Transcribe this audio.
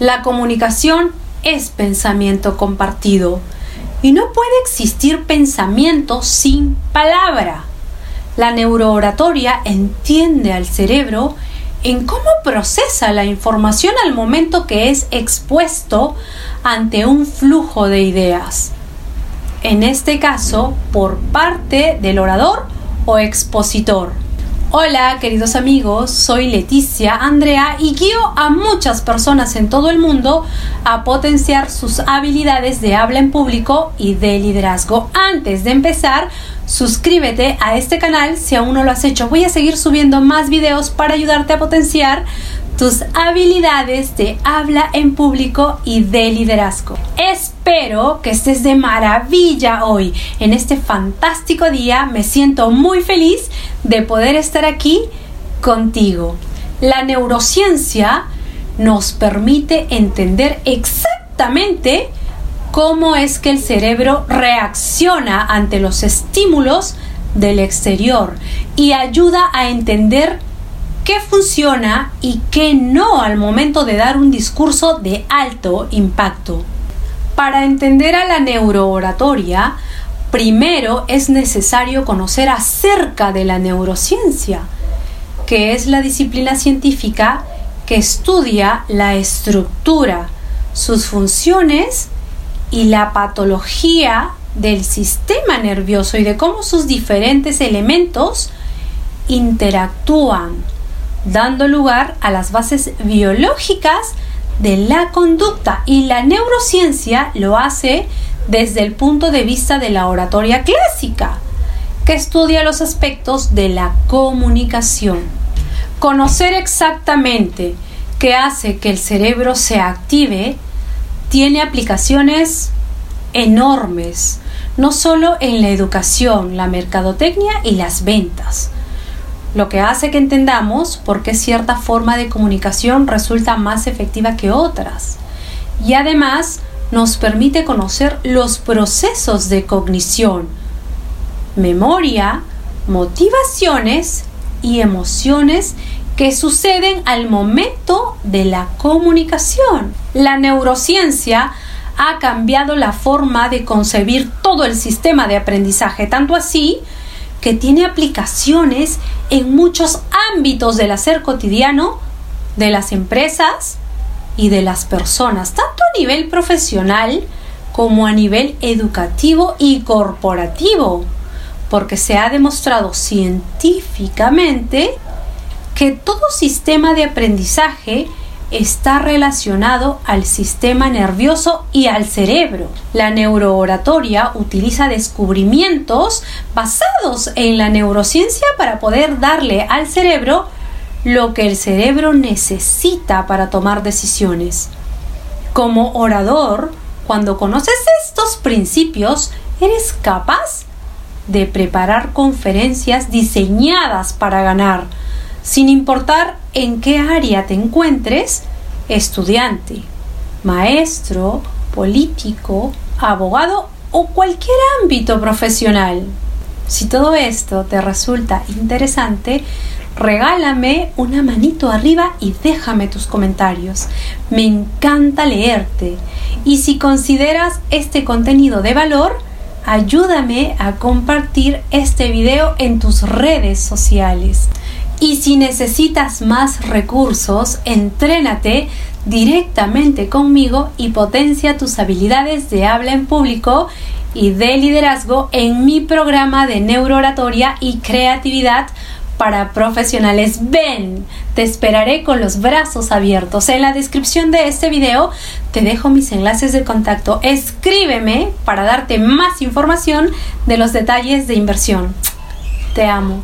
La comunicación es pensamiento compartido y no puede existir pensamiento sin palabra. La neurooratoria entiende al cerebro en cómo procesa la información al momento que es expuesto ante un flujo de ideas. En este caso, por parte del orador o expositor. Hola queridos amigos, soy Leticia Andrea y guío a muchas personas en todo el mundo a potenciar sus habilidades de habla en público y de liderazgo. Antes de empezar, suscríbete a este canal si aún no lo has hecho. Voy a seguir subiendo más videos para ayudarte a potenciar tus habilidades de habla en público y de liderazgo. Espero que estés de maravilla hoy. En este fantástico día me siento muy feliz de poder estar aquí contigo. La neurociencia nos permite entender exactamente cómo es que el cerebro reacciona ante los estímulos del exterior y ayuda a entender qué funciona y qué no al momento de dar un discurso de alto impacto. Para entender a la neurooratoria, primero es necesario conocer acerca de la neurociencia, que es la disciplina científica que estudia la estructura, sus funciones y la patología del sistema nervioso y de cómo sus diferentes elementos interactúan dando lugar a las bases biológicas de la conducta y la neurociencia lo hace desde el punto de vista de la oratoria clásica, que estudia los aspectos de la comunicación. Conocer exactamente qué hace que el cerebro se active tiene aplicaciones enormes, no solo en la educación, la mercadotecnia y las ventas, lo que hace que entendamos por qué cierta forma de comunicación resulta más efectiva que otras. Y además nos permite conocer los procesos de cognición, memoria, motivaciones y emociones que suceden al momento de la comunicación. La neurociencia ha cambiado la forma de concebir todo el sistema de aprendizaje, tanto así que tiene aplicaciones en muchos ámbitos del hacer cotidiano de las empresas y de las personas, tanto a nivel profesional como a nivel educativo y corporativo, porque se ha demostrado científicamente que todo sistema de aprendizaje está relacionado al sistema nervioso y al cerebro. La neurooratoria utiliza descubrimientos basados en la neurociencia para poder darle al cerebro lo que el cerebro necesita para tomar decisiones. Como orador, cuando conoces estos principios, eres capaz de preparar conferencias diseñadas para ganar, sin importar en qué área te encuentres, estudiante, maestro, político, abogado o cualquier ámbito profesional. Si todo esto te resulta interesante, regálame una manito arriba y déjame tus comentarios. Me encanta leerte. Y si consideras este contenido de valor, ayúdame a compartir este video en tus redes sociales. Y si necesitas más recursos, entrénate directamente conmigo y potencia tus habilidades de habla en público y de liderazgo en mi programa de neurooratoria y creatividad para profesionales. Ven, te esperaré con los brazos abiertos. En la descripción de este video te dejo mis enlaces de contacto. Escríbeme para darte más información de los detalles de inversión. Te amo.